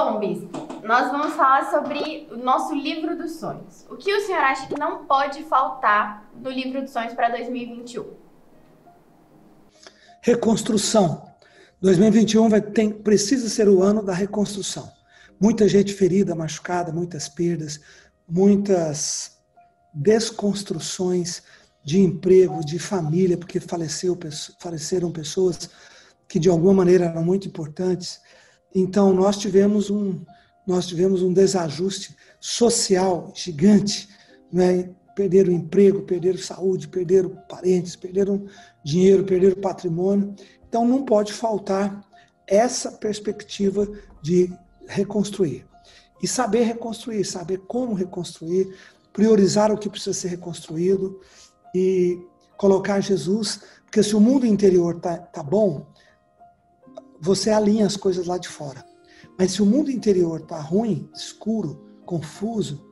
Bom, Bispo, nós vamos falar sobre o nosso livro dos sonhos. O que o senhor acha que não pode faltar no livro dos sonhos para 2021? Reconstrução. 2021 vai, tem, precisa ser o ano da reconstrução. Muita gente ferida, machucada, muitas perdas, muitas desconstruções de emprego, de família, porque faleceu, faleceram pessoas que de alguma maneira eram muito importantes. Então nós tivemos um nós tivemos um desajuste social gigante, né? perderam emprego, perderam saúde, perderam parentes, perderam dinheiro, perderam patrimônio. Então não pode faltar essa perspectiva de reconstruir. E saber reconstruir, saber como reconstruir, priorizar o que precisa ser reconstruído e colocar Jesus, porque se o mundo interior tá, tá bom, você alinha as coisas lá de fora. Mas se o mundo interior tá ruim, escuro, confuso,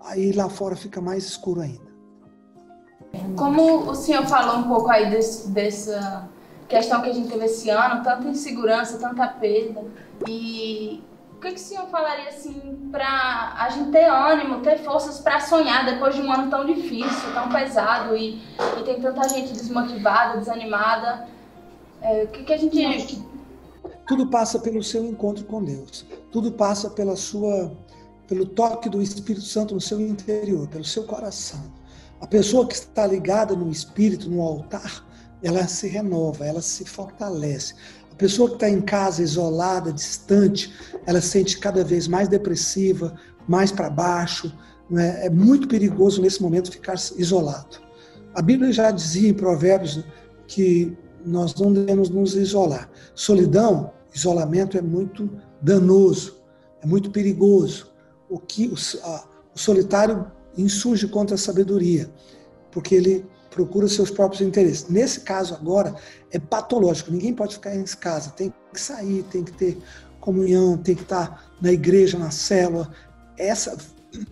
aí lá fora fica mais escuro ainda. Como o senhor falou um pouco aí desse, dessa questão que a gente teve esse ano, tanta insegurança, tanta perda, e o que, que o senhor falaria assim para a gente ter ânimo, ter forças para sonhar depois de um ano tão difícil, tão pesado e, e tem tanta gente desmotivada, desanimada? É, o que, que a gente tudo passa pelo seu encontro com Deus. Tudo passa pela sua pelo toque do Espírito Santo no seu interior, pelo seu coração. A pessoa que está ligada no espírito, no altar, ela se renova, ela se fortalece. A pessoa que está em casa, isolada, distante, ela se sente cada vez mais depressiva, mais para baixo. Né? É muito perigoso nesse momento ficar isolado. A Bíblia já dizia em Provérbios que nós não devemos nos isolar. Solidão, isolamento é muito danoso, é muito perigoso. O que o, a, o solitário insurge contra a sabedoria, porque ele procura seus próprios interesses. Nesse caso agora é patológico. Ninguém pode ficar em casa, tem que sair, tem que ter comunhão, tem que estar na igreja, na célula. Essa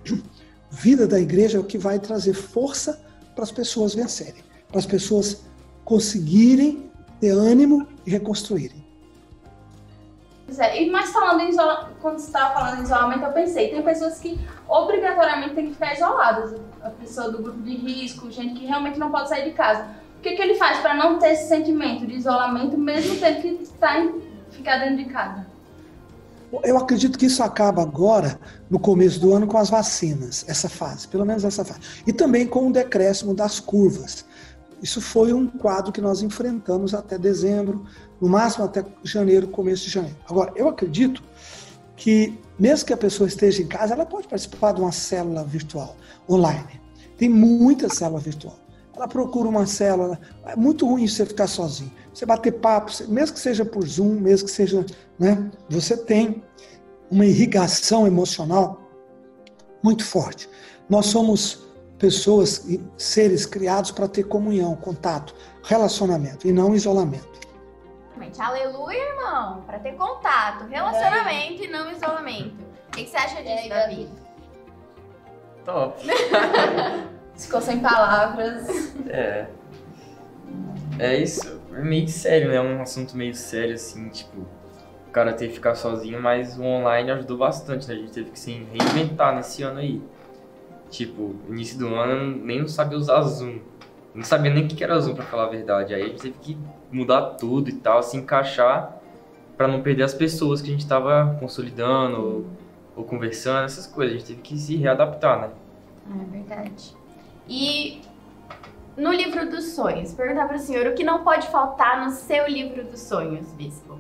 vida da igreja é o que vai trazer força para as pessoas vencerem, para as pessoas conseguirem ter ânimo e reconstruírem. É, e mais falando em isolamento, quando você estava falando em isolamento, eu pensei, tem pessoas que obrigatoriamente têm que ficar isoladas. A pessoa do grupo de risco, gente que realmente não pode sair de casa. O que, que ele faz para não ter esse sentimento de isolamento, mesmo tendo que estar em, ficar dentro de casa? Eu acredito que isso acaba agora, no começo do ano, com as vacinas, essa fase, pelo menos essa fase. E também com o decréscimo das curvas. Isso foi um quadro que nós enfrentamos até dezembro, no máximo até janeiro, começo de janeiro. Agora, eu acredito que, mesmo que a pessoa esteja em casa, ela pode participar de uma célula virtual, online. Tem muita célula virtual. Ela procura uma célula. É muito ruim você ficar sozinho. Você bater papo, mesmo que seja por Zoom, mesmo que seja. Né, você tem uma irrigação emocional muito forte. Nós somos pessoas e seres criados para ter comunhão, contato, relacionamento e não isolamento. Aleluia, irmão, para ter contato, relacionamento e, e não isolamento. O que, que você acha disso, Davi? Top. Ficou sem palavras. É. É isso, é meio sério, né? É um assunto meio sério, assim, tipo, o cara ter que ficar sozinho, mas o online ajudou bastante, né? A gente teve que se reinventar nesse ano aí. Tipo, início do ano nem não sabia usar Zoom. Não sabia nem o que era Zoom, pra falar a verdade. Aí a gente teve que mudar tudo e tal, se encaixar para não perder as pessoas que a gente tava consolidando ou, ou, conversando, essas coisas. A gente teve que se readaptar, né? É verdade. E no livro dos sonhos, perguntar para o senhor o que não pode faltar no seu livro dos sonhos, bispo?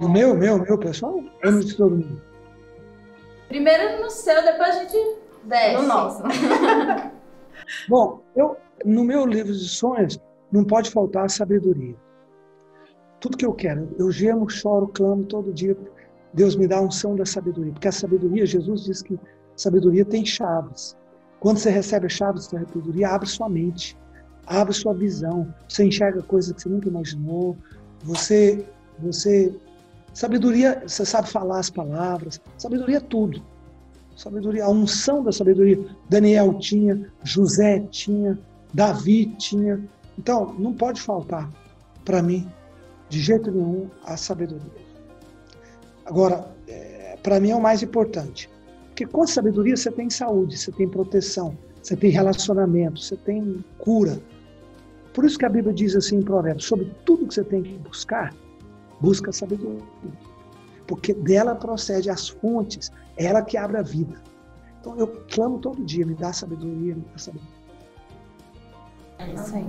No meu, meu, meu, pessoal? Ou no de todo mundo? Primeiro no seu, depois a gente Desce. No nosso. Bom, eu, no meu livro de sonhos, não pode faltar a sabedoria. Tudo que eu quero, eu gemo, choro, clamo todo dia. Deus me dá a unção da sabedoria. Porque a sabedoria, Jesus diz que sabedoria tem chaves. Quando você recebe as chaves da sabedoria, abre sua mente, abre sua visão. Você enxerga coisas que você nunca imaginou. Você, você, sabedoria, você sabe falar as palavras. Sabedoria é tudo. Sabedoria, a unção da sabedoria. Daniel tinha, José tinha, Davi tinha. Então, não pode faltar para mim, de jeito nenhum, a sabedoria. Agora, é, para mim é o mais importante. Porque com sabedoria você tem saúde, você tem proteção, você tem relacionamento, você tem cura. Por isso que a Bíblia diz assim em Provérbios: sobre tudo que você tem que buscar, busca sabedoria. Porque dela procede as fontes, é ela que abre a vida. Então eu clamo todo dia: me dá sabedoria, me dá sabedoria. É isso aí.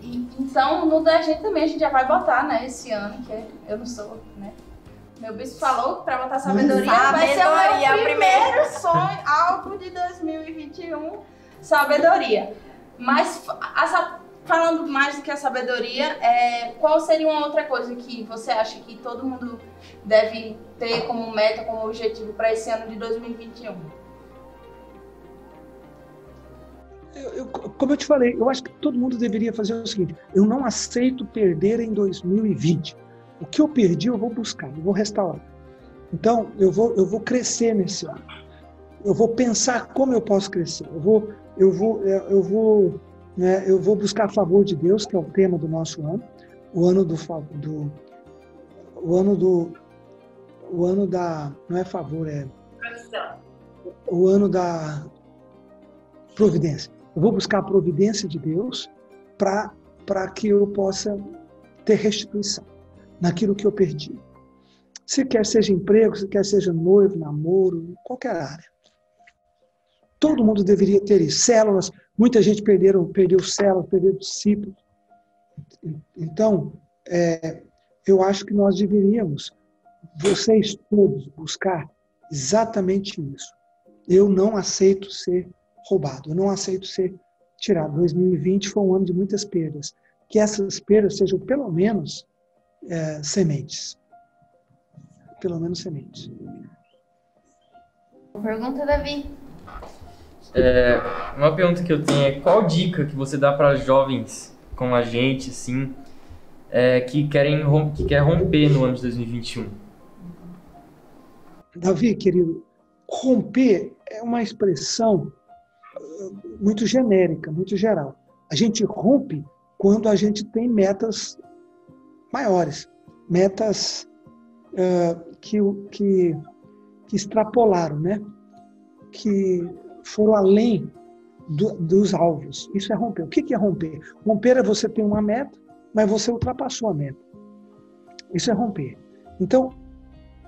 E, então, no da gente também a gente já vai botar, né, esse ano, que eu não sou, né? Meu bispo falou que para botar sabedoria, sabedoria vai ser o meu é primeiro, primeiro sonho, algo de 2021, sabedoria. Mas essa, falando mais do que a sabedoria, é, qual seria uma outra coisa que você acha que todo mundo deve ter como meta, como objetivo para esse ano de 2021? Eu, eu, como eu te falei, eu acho que todo mundo deveria fazer o seguinte: eu não aceito perder em 2020. O que eu perdi, eu vou buscar, eu vou restaurar. Então, eu vou, eu vou crescer nesse ano. Eu vou pensar como eu posso crescer. Eu vou, eu vou, eu vou, né, eu vou buscar favor de Deus, que é o tema do nosso ano, o ano do, do o ano do, o ano da, não é favor, é o ano da providência. Eu vou buscar a providência de Deus para para que eu possa ter restituição naquilo que eu perdi. Se quer seja emprego, se quer seja noivo, namoro, qualquer área. Todo mundo deveria ter isso. Células, muita gente perderam, perdeu células, perdeu discípulos. Então, é, eu acho que nós deveríamos, vocês todos, buscar exatamente isso. Eu não aceito ser roubado, eu não aceito ser tirado. 2020 foi um ano de muitas perdas. Que essas perdas sejam pelo menos é, sementes. Pelo menos sementes. Pergunta, Davi. É, uma pergunta que eu tenho é qual dica que você dá para jovens como a gente, assim, é, que querem que quer romper no ano de 2021? Davi, querido, romper é uma expressão uh, muito genérica, muito geral. A gente rompe quando a gente tem metas maiores, metas uh, que, que, que, extrapolaram, né? que foram além do, dos alvos. Isso é romper. O que é romper? Romper é você ter uma meta, mas você ultrapassou a meta. Isso é romper. Então,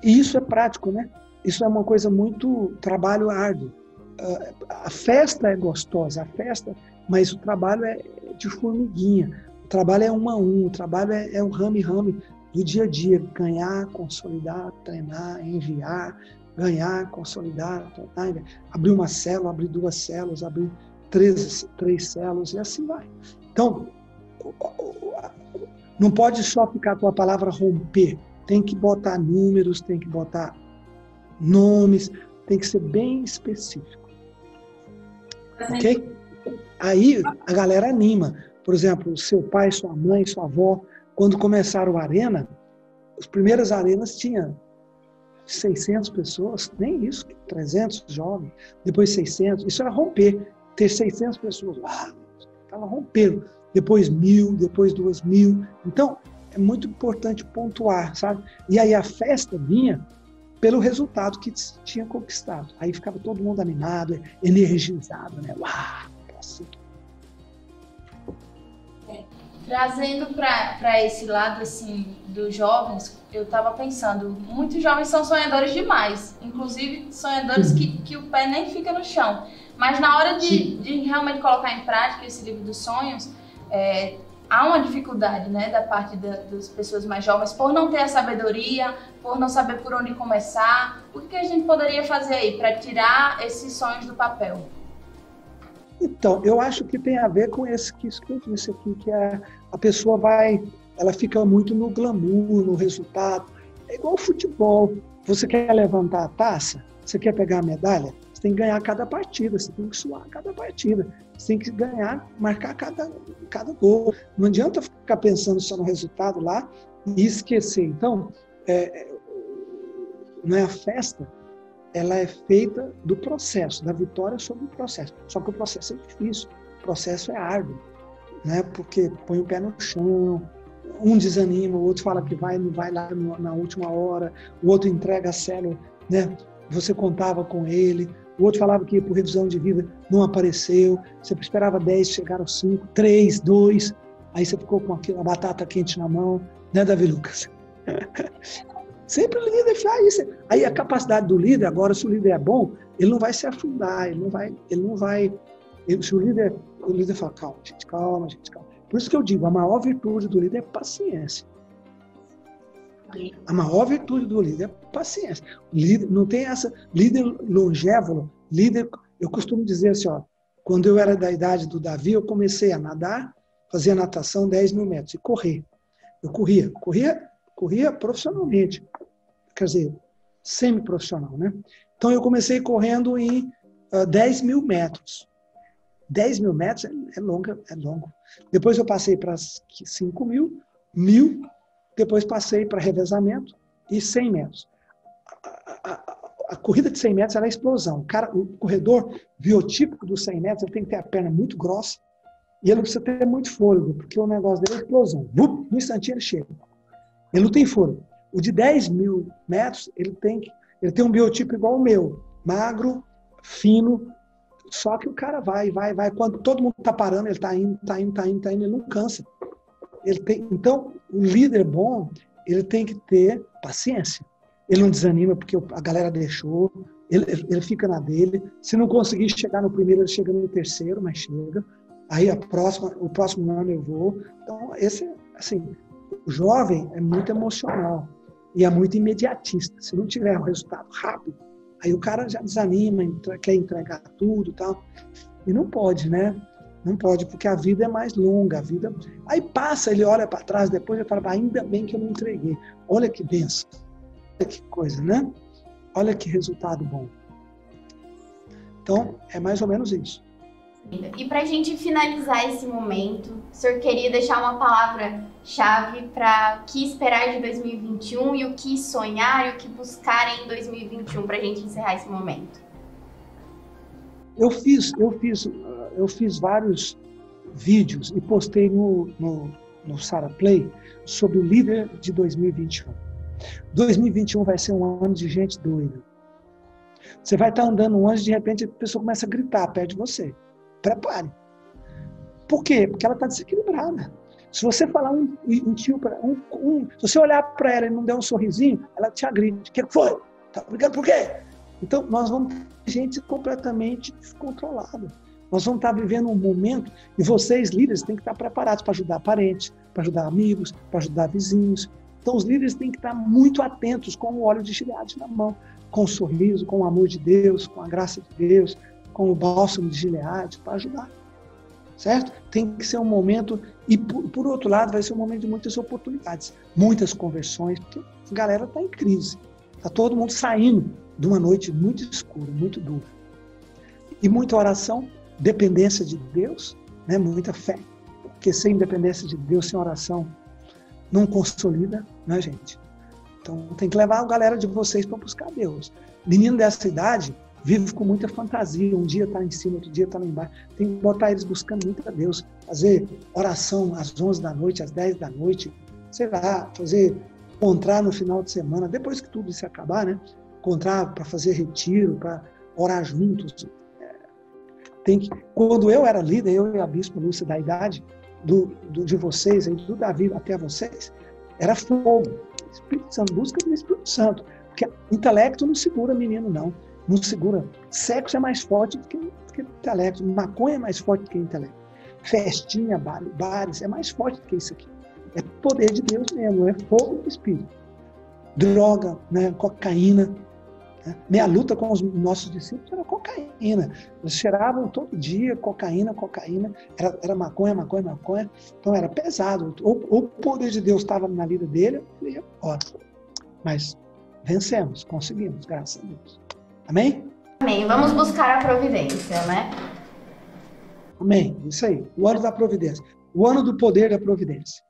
isso é prático, né? Isso é uma coisa muito trabalho árduo. Uh, a festa é gostosa, a festa, mas o trabalho é de formiguinha. O trabalho é um a um, o trabalho é, é o rame-rame do dia a dia. Ganhar, consolidar, treinar, enviar, ganhar, consolidar, treinar, abrir uma célula, abrir duas células, abrir três, três células e assim vai. Então, não pode só ficar com a palavra romper. Tem que botar números, tem que botar nomes, tem que ser bem específico. Ok? Aí a galera anima. Por exemplo, seu pai, sua mãe, sua avó, quando começaram a arena, as primeiras arenas tinham 600 pessoas, nem isso, 300 jovens, depois 600. Isso era romper, ter 600 pessoas. Ah, estava rompendo. Depois mil, depois duas mil. Então, é muito importante pontuar, sabe? E aí a festa vinha pelo resultado que tinha conquistado. Aí ficava todo mundo animado, energizado, né? Uau, assim. Trazendo para esse lado assim dos jovens, eu estava pensando, muitos jovens são sonhadores demais, inclusive sonhadores que, que o pé nem fica no chão. Mas na hora de, de realmente colocar em prática esse livro dos sonhos, é, há uma dificuldade né, da parte da, das pessoas mais jovens por não ter a sabedoria, por não saber por onde começar. O que a gente poderia fazer aí para tirar esses sonhos do papel? Então, eu acho que tem a ver com esse que, isso que eu disse aqui, que a, a pessoa vai, ela fica muito no glamour, no resultado. É igual futebol. Você quer levantar a taça? Você quer pegar a medalha? Você tem que ganhar cada partida, você tem que suar cada partida. Você tem que ganhar, marcar cada, cada gol. Não adianta ficar pensando só no resultado lá e esquecer. Então, é, não é a festa, ela é feita do processo, da vitória sobre o processo. Só que o processo é difícil, o processo é árduo, né? porque põe o pé no chão, um desanima, o outro fala que vai, não vai lá na última hora, o outro entrega a célula né? Você contava com ele, o outro falava que por revisão de vida, não apareceu. Você esperava 10, chegaram 5, 3, 2. Aí você ficou com aquilo, a batata quente na mão, né, Davi Lucas? Sempre o líder faz isso. Aí a capacidade do líder, agora, se o líder é bom, ele não vai se afundar, ele não vai. Ele não vai ele, se o líder, o líder fala, calma, gente, calma, gente, calma. Por isso que eu digo, a maior virtude do líder é paciência. A maior virtude do líder é paciência. Líder, não tem essa. Líder longévolo, líder. Eu costumo dizer assim, ó, quando eu era da idade do Davi, eu comecei a nadar, fazia natação 10 mil metros e correr. Eu corria, corria, corria profissionalmente. Quer dizer, semi-profissional, né? Então eu comecei correndo em uh, ah, 10 mil metros. 10 mil metros é, é, longa, é longo. Depois eu passei para 5 mil, mil, depois passei para revezamento e 100 metros. A, a, a, corrida de 100 metros é explosão. O, cara, o corredor biotípico dos 100 metros ele tem que ter a perna muito grossa e ele precisa ter muito fôlego, porque o negócio dele é explosão. no instantinho ele chega. Ele não tem fôlego. O de 10 mil metros, ele tem, ele tem um biotipo igual ao meu. Magro, fino, só que o cara vai, vai, vai. Quando todo mundo está parando, ele está indo, está indo, está indo, está indo, ele não cansa. Ele tem, então, o líder bom, ele tem que ter paciência. Ele não desanima porque a galera deixou, ele, ele fica na dele. Se não conseguir chegar no primeiro, ele chega no terceiro, mas chega. Aí a próxima, o próximo ano eu vou. Então, esse, assim, o jovem é muito emocional e é muito imediatista. Se não tiver um resultado rápido, aí o cara já desanima, quer entregar tudo, tal. E não pode, né? Não pode, porque a vida é mais longa, a vida. Aí passa, ele olha para trás, depois ele fala, ainda bem que eu não entreguei. Olha que benção. Olha que coisa, né? Olha que resultado bom. Então, é mais ou menos isso. E para a gente finalizar esse momento, o senhor queria deixar uma palavra-chave para o que esperar de 2021 e o que sonhar e o que buscar em 2021 para a gente encerrar esse momento? Eu fiz, eu fiz, eu fiz vários vídeos e postei no, no, no Sara Play sobre o líder de 2021. 2021 vai ser um ano de gente doida. Você vai estar andando um ano, de repente a pessoa começa a gritar perto de você. Prepare. Por quê? Porque ela está desequilibrada. Se você falar um, um tio para um, um, se você olhar para ela e não der um sorrisinho, ela te agride. O que foi? Tá brigando por quê? Então, nós vamos ter gente completamente descontrolada. Nós vamos estar vivendo um momento e vocês, líderes, têm que estar preparados para ajudar parentes, para ajudar amigos, para ajudar vizinhos. Então, os líderes têm que estar muito atentos com o óleo de gileade na mão, com o sorriso, com o amor de Deus, com a graça de Deus, com o bálsamo de gileade para ajudar. Certo? Tem que ser um momento, e por, por, outro lado, vai ser um momento de muitas oportunidades, muitas conversões, porque a galera está em crise. Está todo mundo saindo de uma noite muito escura, muito dura. E muita oração, dependência de Deus, né? muita fé. Porque sem dependência de Deus, sem oração, não consolida, né, gente? Então tem que levar a galera de vocês para buscar Deus. Menino dessa idade vive com muita fantasia. Um dia está em cima, outro dia está lá embaixo. Tem que botar eles buscando muito a Deus. Fazer oração às 11 da noite, às 10 da noite, sei lá, fazer encontrar no final de semana, depois que tudo isso acabar, né? Encontrar para fazer retiro, para orar juntos. É, tem que, quando eu era líder, eu e a Bispo Lúcia da idade do, do, de vocês, do Davi até vocês, era fogo. Espírito Santo, busca do Espírito Santo. Porque intelecto não segura menino, não. Não segura. Sexo é mais forte do que, do que intelecto. Maconha é mais forte do que intelecto. Festinha, bares, é mais forte do que isso aqui. É poder de Deus mesmo, é fogo do Espírito. Droga, né, cocaína? Minha luta com os nossos discípulos era cocaína. Eles cheiravam todo dia cocaína, cocaína. Era, era maconha, maconha, maconha. Então era pesado. Ou, ou o poder de Deus estava na vida dele, ele ia embora. Mas vencemos, conseguimos, graças a Deus. Amém? Amém. Vamos buscar a providência, né? Amém. Isso aí. O ano da providência. O ano do poder da providência.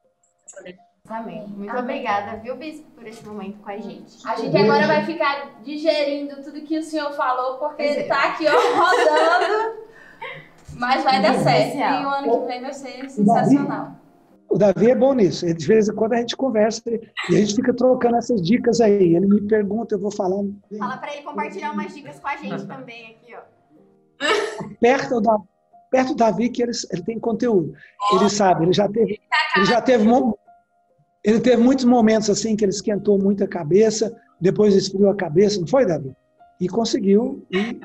Amém. Muito Amém. obrigada, viu, Bispo, por esse momento com a gente. A gente agora vai ficar digerindo tudo que o senhor falou, porque ele tá aqui, ó, rodando. Mas vai dar certo. E o ano que vem vai ser sensacional. O Davi é bom nisso. De vez em quando a gente conversa e a gente fica trocando essas dicas aí. Ele me pergunta, eu vou falando. Fala para ele compartilhar umas dicas com a gente também aqui, ó. Perto da perto do Davi que ele, ele tem conteúdo. Ele sabe, ele já teve, ele já teve, ele teve muitos momentos assim que ele esquentou muito a cabeça, depois esfriou a cabeça, não foi, Davi? E conseguiu. E...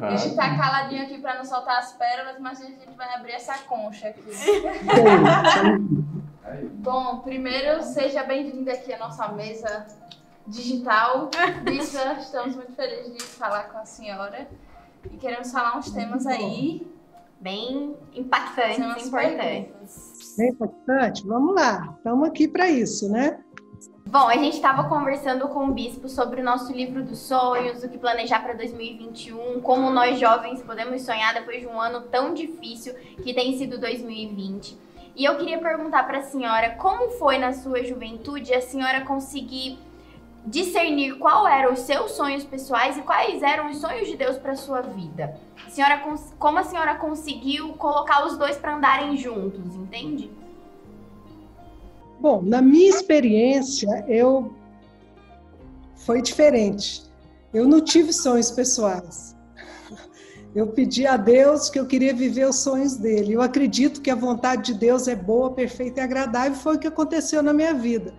A gente tá caladinho aqui para não soltar as pérolas, mas a gente vai abrir essa concha aqui. Bom, primeiro, seja bem-vinda aqui à nossa mesa digital. Lisa, estamos muito felizes de falar com a senhora. E queremos falar uns temas aí bem impactantes, importantes. Bem impactante? Vamos lá, estamos aqui para isso, né? Bom, a gente estava conversando com o bispo sobre o nosso livro dos sonhos, o que planejar para 2021, como nós jovens podemos sonhar depois de um ano tão difícil que tem sido 2020. E eu queria perguntar para a senhora como foi na sua juventude a senhora conseguir discernir qual eram os seus sonhos pessoais e quais eram os sonhos de Deus para sua vida. Senhora, como a senhora conseguiu colocar os dois para andarem juntos, entende? Bom, na minha experiência, eu foi diferente. Eu não tive sonhos pessoais. Eu pedi a Deus que eu queria viver os sonhos dele. Eu acredito que a vontade de Deus é boa, perfeita e agradável. Foi o que aconteceu na minha vida.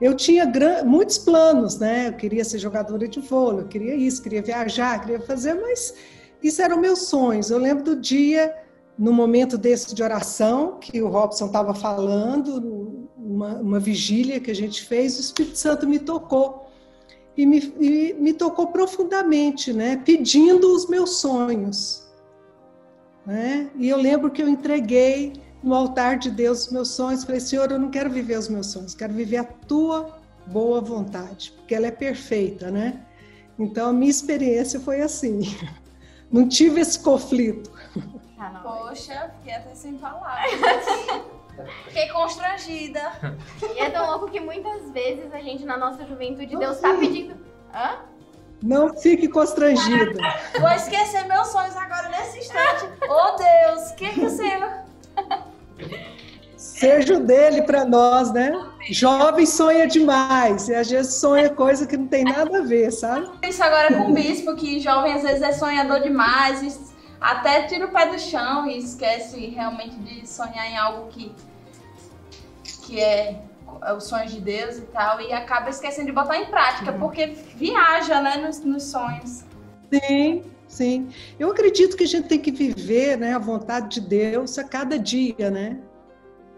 Eu tinha muitos planos, né? Eu queria ser jogadora de vôlei, eu queria isso, queria viajar, queria fazer, mas isso eram meus sonhos. Eu lembro do dia, no momento desse de oração, que o Robson estava falando, uma, uma vigília que a gente fez, o Espírito Santo me tocou. E me, e me tocou profundamente, né? Pedindo os meus sonhos. Né? E eu lembro que eu entreguei no altar de Deus os meus sonhos. Falei, Senhor, eu não quero viver os meus sonhos, quero viver a tua boa vontade, porque ela é perfeita, né? Então a minha experiência foi assim. Não tive esse conflito. Ah, Poxa, fiquei até sem palavras. Fiquei constrangida. E é tão louco que muitas vezes a gente, na nossa juventude, Deus tá pedindo. Hã? Não fique constrangida. Vou esquecer meus sonhos agora nesse instante. Oh Deus, o que, que o Senhor. Seja o dele para nós, né? Jovem sonha demais. E às vezes sonha coisa que não tem nada a ver, sabe? Isso agora com o bispo, que jovem às vezes é sonhador demais até tira o pé do chão e esquece realmente de sonhar em algo que, que é, é os sonhos de Deus e tal, e acaba esquecendo de botar em prática, uhum. porque viaja né, nos, nos sonhos. Sim, sim. Eu acredito que a gente tem que viver né, a vontade de Deus a cada dia, né?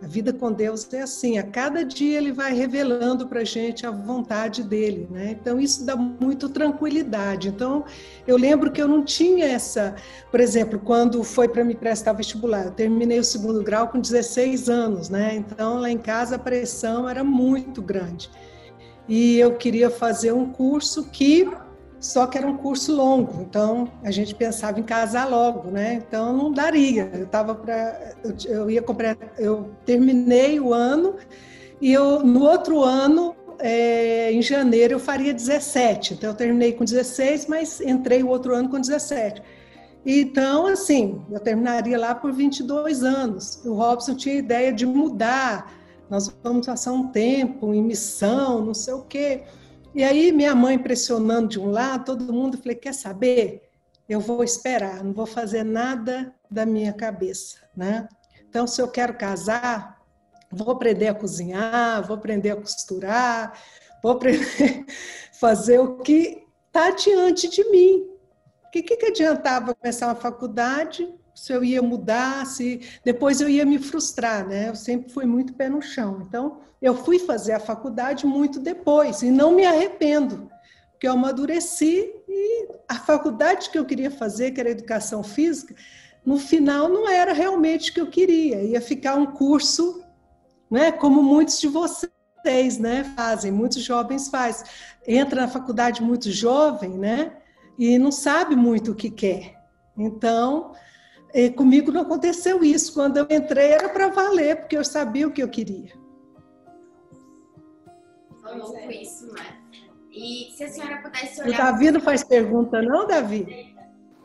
A vida com Deus é assim, a cada dia ele vai revelando para a gente a vontade dele, né? Então isso dá muito tranquilidade. Então eu lembro que eu não tinha essa, por exemplo, quando foi para me prestar vestibular, eu terminei o segundo grau com 16 anos, né? Então lá em casa a pressão era muito grande. E eu queria fazer um curso que só que era um curso longo, então a gente pensava em casar logo, né? Então não daria. Eu tava para eu, eu, ia comprar, eu terminei o ano e eu no outro ano é, em janeiro eu faria 17. Então eu terminei com 16, mas entrei o outro ano com 17. Então, assim, eu terminaria lá por 22 anos. O Robson tinha a ideia de mudar. Nós vamos passar um tempo em missão, não sei o quê. E aí minha mãe pressionando de um lado, todo mundo, falei, quer saber? Eu vou esperar, não vou fazer nada da minha cabeça, né? Então, se eu quero casar, vou aprender a cozinhar, vou aprender a costurar, vou aprender a fazer o que está diante de mim. O que, que adiantava começar uma faculdade se eu ia mudar, se depois eu ia me frustrar, né? Eu sempre fui muito pé no chão. Então, eu fui fazer a faculdade muito depois e não me arrependo, porque eu amadureci e a faculdade que eu queria fazer, que era educação física, no final não era realmente o que eu queria. Ia ficar um curso, né, como muitos de vocês, né, fazem, muitos jovens fazem. Entra na faculdade muito jovem, né, e não sabe muito o que quer. Então, e comigo não aconteceu isso. Quando eu entrei era para valer, porque eu sabia o que eu queria. Foi louco isso, né? E se a senhora pudesse olhar. O Davi não faz pergunta, não, Davi?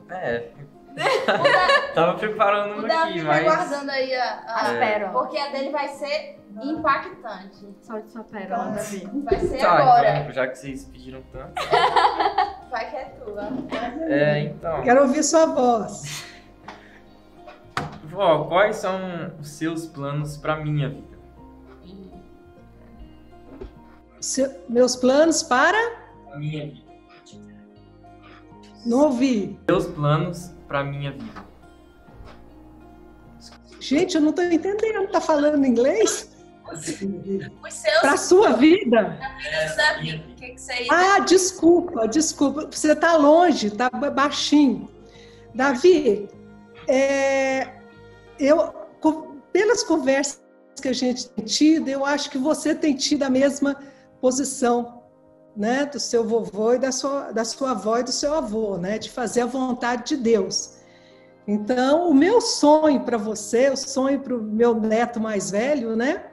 É, Tava preparando uma O Davi aqui, vai mas. guardando aí a, a- As pérolas. Porque a dele vai ser impactante. Solte sua pérola, Davi. Vai ser Tá, agora. então, já que vocês pediram tanto. Vai que é tua. É, então. Quero ouvir sua voz. Vó, quais são os seus planos pra minha vida? Se- meus planos para. Minha vida. Não ouvi. Seus planos pra minha vida. Gente, eu não estou entendendo. Tá falando inglês? Os seus Para sua vida? Davi. O que, que você Ah, desculpa, desculpa. Você está longe, está baixinho. Davi, é, eu, pelas conversas que a gente tem tido, eu acho que você tem tido a mesma posição, né, do seu vovô e da sua, da sua avó e do seu avô, né, de fazer a vontade de Deus. Então, o meu sonho para você, o sonho para o meu neto mais velho, né,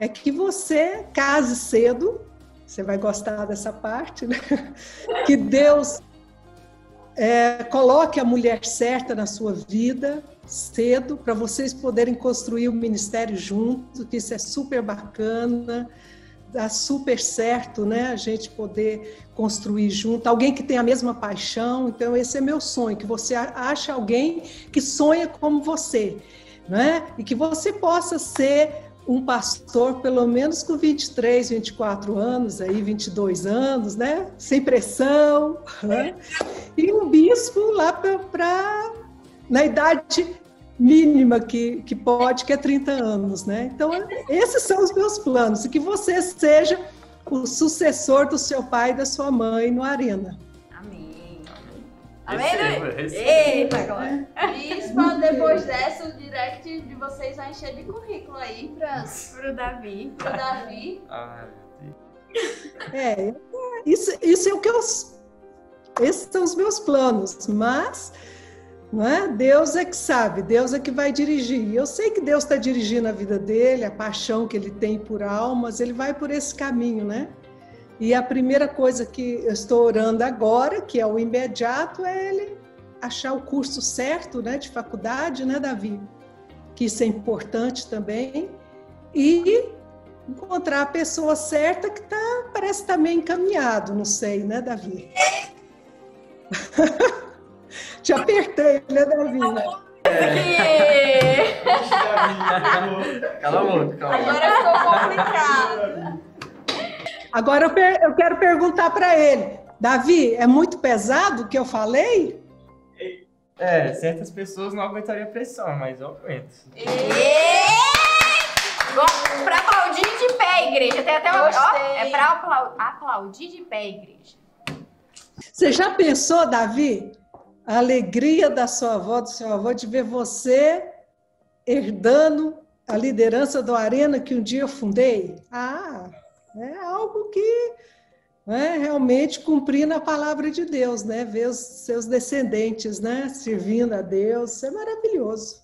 é que você case cedo. Você vai gostar dessa parte, né? Que Deus é, coloque a mulher certa na sua vida cedo para vocês poderem construir o ministério juntos, que isso é super bacana, dá super certo, né? A gente poder construir junto, alguém que tem a mesma paixão. Então esse é meu sonho, que você ache alguém que sonha como você, né? E que você possa ser um pastor pelo menos com 23, 24 anos, aí 22 anos, né? Sem pressão, né? E um bispo lá para na idade mínima que, que pode, que é 30 anos, né? Então, esses são os meus planos, e que você seja o sucessor do seu pai e da sua mãe no Arena. Amém. Receba, Amém? receba. Eita, glória. Bispa, depois dessa, o direct de vocês vai encher de currículo aí pra, Pro Davi. pro Davi. Ai, meu Deus. É, isso, isso é o que eu. Esses são os meus planos, mas não é? Deus é que sabe, Deus é que vai dirigir. Eu sei que Deus está dirigindo a vida dele, a paixão que ele tem por almas, ele vai por esse caminho, né? E a primeira coisa que eu estou orando agora, que é o imediato, é ele achar o curso certo, né, de faculdade, né, Davi? Que isso é importante também. E encontrar a pessoa certa que tá, parece estar meio encaminhado, não sei, né, Davi? Te apertei, né, Davi? Cala a boca, cala a boca. Agora ficou complicado. Agora eu, quero perguntar para ele, Davi, é muito pesado o que eu falei? É, certas pessoas não aguentariam a pressão, mas eu aguento. Go- Pra aplaudir de pé, igreja. Tem até uma. Ó, Gostei. é pra aplau- aplaudir de pé, igreja. Você já pensou, Davi, a alegria da sua avó, do seu avô, de ver você herdando a liderança do Arena que um dia eu fundei? Ah, é algo que né, realmente cumprindo a palavra de Deus, né? Ver os seus descendentes, né, servindo a Deus, isso é maravilhoso.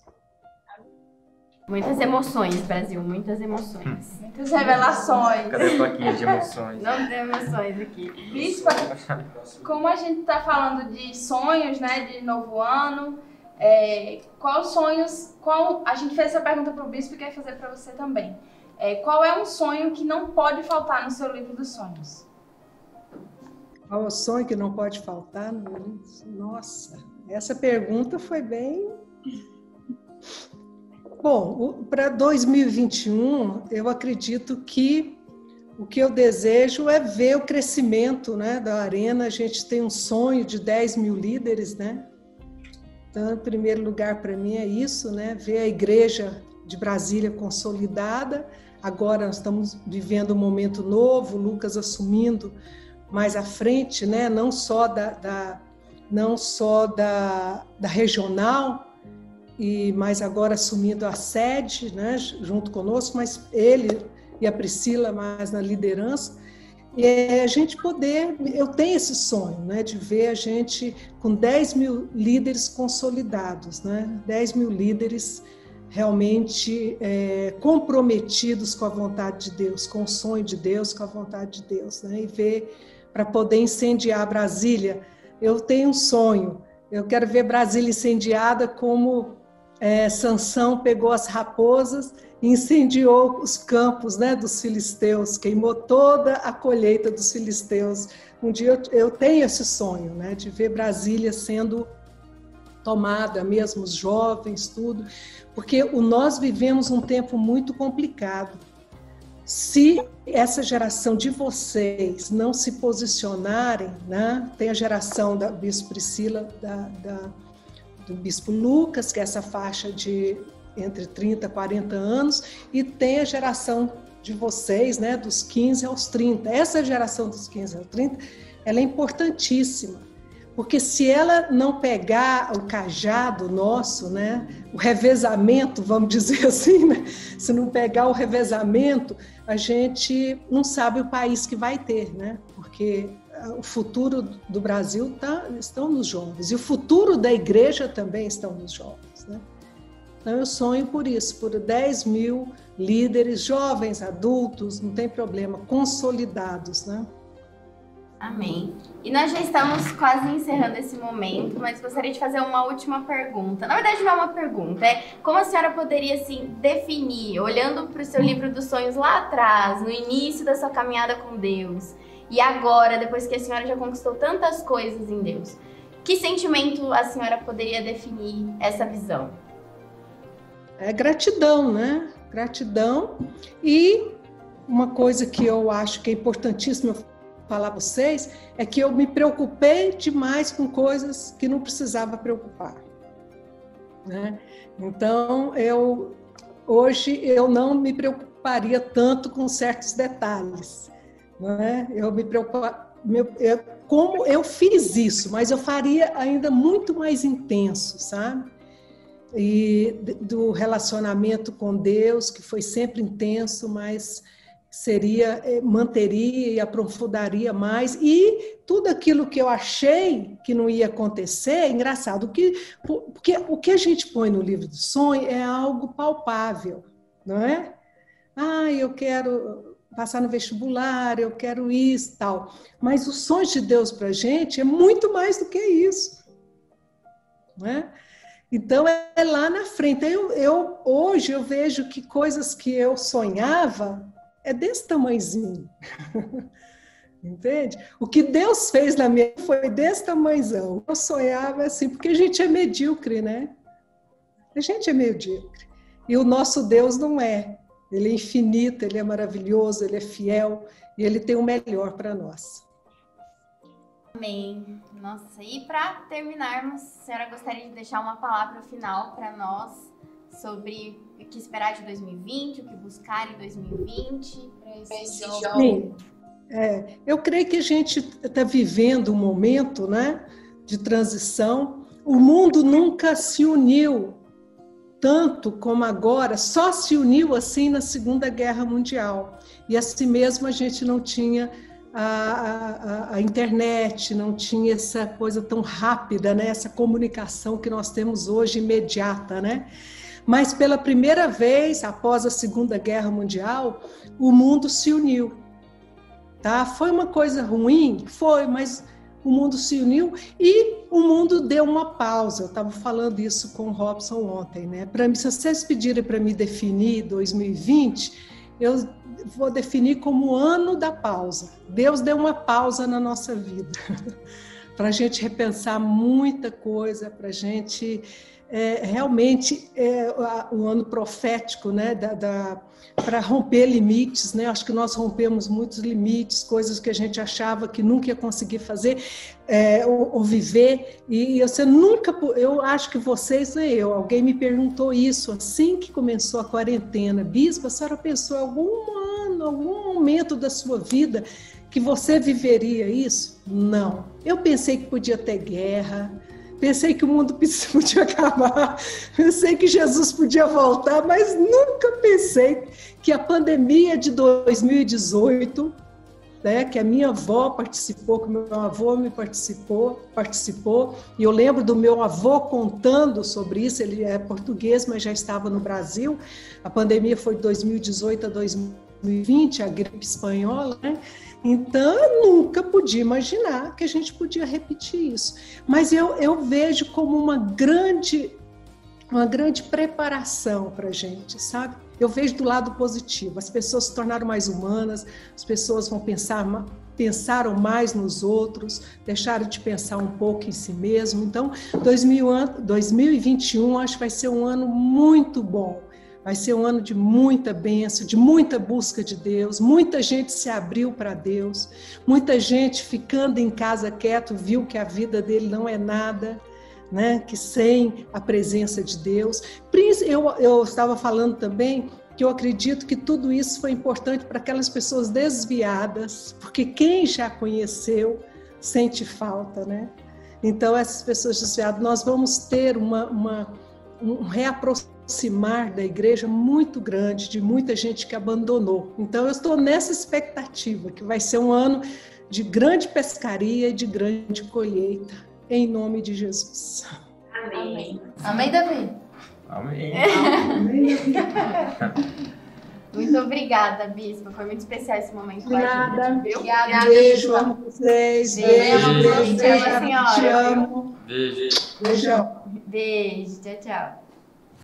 Muitas emoções, Brasil. Muitas emoções. Muitas revelações. Cadê a plaquinha de emoções? Não tem emoções aqui. Bispa, como a gente tá falando de sonhos, né, de novo ano, é, qual sonhos, qual, a gente fez essa pergunta pro Bispo e quer fazer para você também. É, qual é um sonho que não pode faltar no seu livro dos sonhos? Qual é o sonho que não pode faltar? Nossa, essa pergunta foi bem. Bom, para 2021, eu acredito que o que eu desejo é ver o crescimento né, da Arena. A gente tem um sonho de 10 mil líderes, né? Então, em primeiro lugar, para mim é isso, né? Ver a igreja de Brasília consolidada. Agora nós estamos vivendo um momento novo, Lucas assumindo mais à frente, né? Não só da, da não só da, da regional e mas agora assumindo a sede, né? Junto conosco, mas ele e a Priscila mais na liderança e é a gente poder, eu tenho esse sonho, né, de ver a gente com 10 mil líderes consolidados, né, 10 mil líderes realmente é, comprometidos com a vontade de Deus, com o sonho de Deus, com a vontade de Deus, né, e ver para poder incendiar Brasília. Eu tenho um sonho Eu quero ver Brasília incendiada como é, Sansão pegou as raposas e incendiou os campos né, dos filisteus, queimou toda a colheita dos filisteus. Um dia eu, eu tenho esse sonho né, de ver Brasília sendo tomada, mesmo os jovens, tudo, porque o, nós vivemos um tempo muito complicado. Se essa geração de vocês não se posicionarem, né, tem a geração da Bispo Priscila, da, da do Bispo Lucas, que é essa faixa de entre 30 e 40 anos, e tem a geração de vocês, né, dos 15 aos 30. Essa geração dos 15 aos 30, ela é importantíssima, porque se ela não pegar o cajado nosso, né, o revezamento, vamos dizer assim, né, se não pegar o revezamento, a gente não sabe o país que vai ter, né, porque o futuro do Brasil tá, estão nos jovens e o futuro da igreja também estão nos jovens. Né? Então eu sonho por isso, por 10 mil líderes, jovens, adultos, não tem problema, consolidados. Né? Amém. E nós já estamos quase encerrando esse momento, mas gostaria de fazer uma última pergunta. Na verdade, não é uma pergunta, é como a senhora poderia assim definir, olhando para o seu livro dos sonhos lá atrás, no início da sua caminhada com Deus, e agora, depois que a senhora já conquistou tantas coisas em Deus, que sentimento a senhora poderia definir essa visão? É gratidão, né? Gratidão. E uma coisa que eu acho que é importantíssimo falar a vocês é que eu me preocupei demais com coisas que não precisava preocupar. Né? Então, eu hoje eu não me preocuparia tanto com certos detalhes. Né? Eu me preocupo, eu, como eu fiz isso, mas eu faria ainda muito mais intenso, sabe? E do relacionamento com Deus, que foi sempre intenso, mas seria eh, manteria e aprofundaria mais e tudo aquilo que eu achei que não ia acontecer é engraçado que porque o que a gente põe no livro do sonho é algo palpável não é ah eu quero passar no vestibular, eu quero isso, tal. Mas o sonho de Deus para a gente é muito mais do que isso. Né? Então é lá na frente. Eu, eu, hoje eu vejo que coisas que eu sonhava é desse tamanhozinho. Entende? O que Deus fez na minha foi desse tamanhozão. Eu sonhava assim, porque a gente é medíocre, né? A gente é medíocre. E o nosso Deus não é. Ele é infinito, ele é maravilhoso, ele é fiel e ele tem o melhor para nós. Amém. Nossa, e para terminarmos, a senhora gostaria de deixar uma palavra final para nós sobre o que esperar de 2020, o que buscar em 2020 para esse jovem? Sim. É, eu creio que a gente está vivendo um momento né, de transição. O mundo nunca se uniu tanto como agora, só se uniu assim na Segunda Guerra Mundial. E assim mesmo a gente não tinha a, a, a, internet, não tinha essa coisa tão rápida, né? essa comunicação que nós temos hoje imediata. Né? Mas pela primeira vez, após a Segunda Guerra Mundial, o mundo se uniu. Tá? Foi uma coisa ruim? Foi, mas o mundo se uniu e o mundo deu uma pausa. Eu estava falando isso com o Robson ontem, né? Para mim, se vocês pedirem para me definir 2020, eu vou definir como o ano da pausa. Deus deu uma pausa na nossa vida, para a gente repensar muita coisa, para a gente é, realmente é, o ano profético, né, da, da para romper limites, né? Acho que nós rompemos muitos limites, coisas que a gente achava que nunca ia conseguir fazer é, ou, ou, viver. E você nunca, eu acho que vocês nem eu. Alguém me perguntou isso assim que começou a quarentena. Bispo, a senhora pensou algum ano, algum momento da sua vida que você viveria isso? Não. Eu pensei que podia ter guerra Pensei que o mundo podia acabar, pensei que Jesus podia voltar, mas nunca pensei que a pandemia de 2018, né, que a minha avó participou, que meu avô me participou, participou, e eu lembro do meu avô contando sobre isso, ele é português, mas já estava no Brasil. A pandemia foi de 2018 a 2020 2020, a gripe espanhola, né? Então, eu nunca podia imaginar que a gente podia repetir isso. Mas eu, eu vejo como uma grande, uma grande preparação para a gente, sabe? Eu vejo do lado positivo. As pessoas se tornaram mais humanas, as pessoas vão pensar pensaram mais nos outros, deixaram de pensar um pouco em si mesmo. Então, 2021 acho que vai ser um ano muito bom. Vai ser um ano de muita bênção, de muita busca de Deus. Muita gente se abriu para Deus. Muita gente ficando em casa quieto viu que a vida dele não é nada, né? Que sem a presença de Deus. Eu, eu estava falando também que eu acredito que tudo isso foi importante para aquelas pessoas desviadas, porque quem já conheceu sente falta, né? Então, essas pessoas desviadas, nós vamos ter uma, uma, um reaproximar da igreja muito grande, de muita gente que abandonou. Então, eu estou nessa expectativa, que vai ser um ano de grande pescaria e de grande colheita, em nome de Jesus. Amém. Amém, Davi? Amém. muito obrigada, Bispa. Foi muito especial esse momento com Nada. a gente, viu? Obrigada, beijo, amo vocês. Beijo, Beijo, beijo, beijo, beijo, senhora. te amo. Beijo. Beijão. Beijo, tchau, tchau.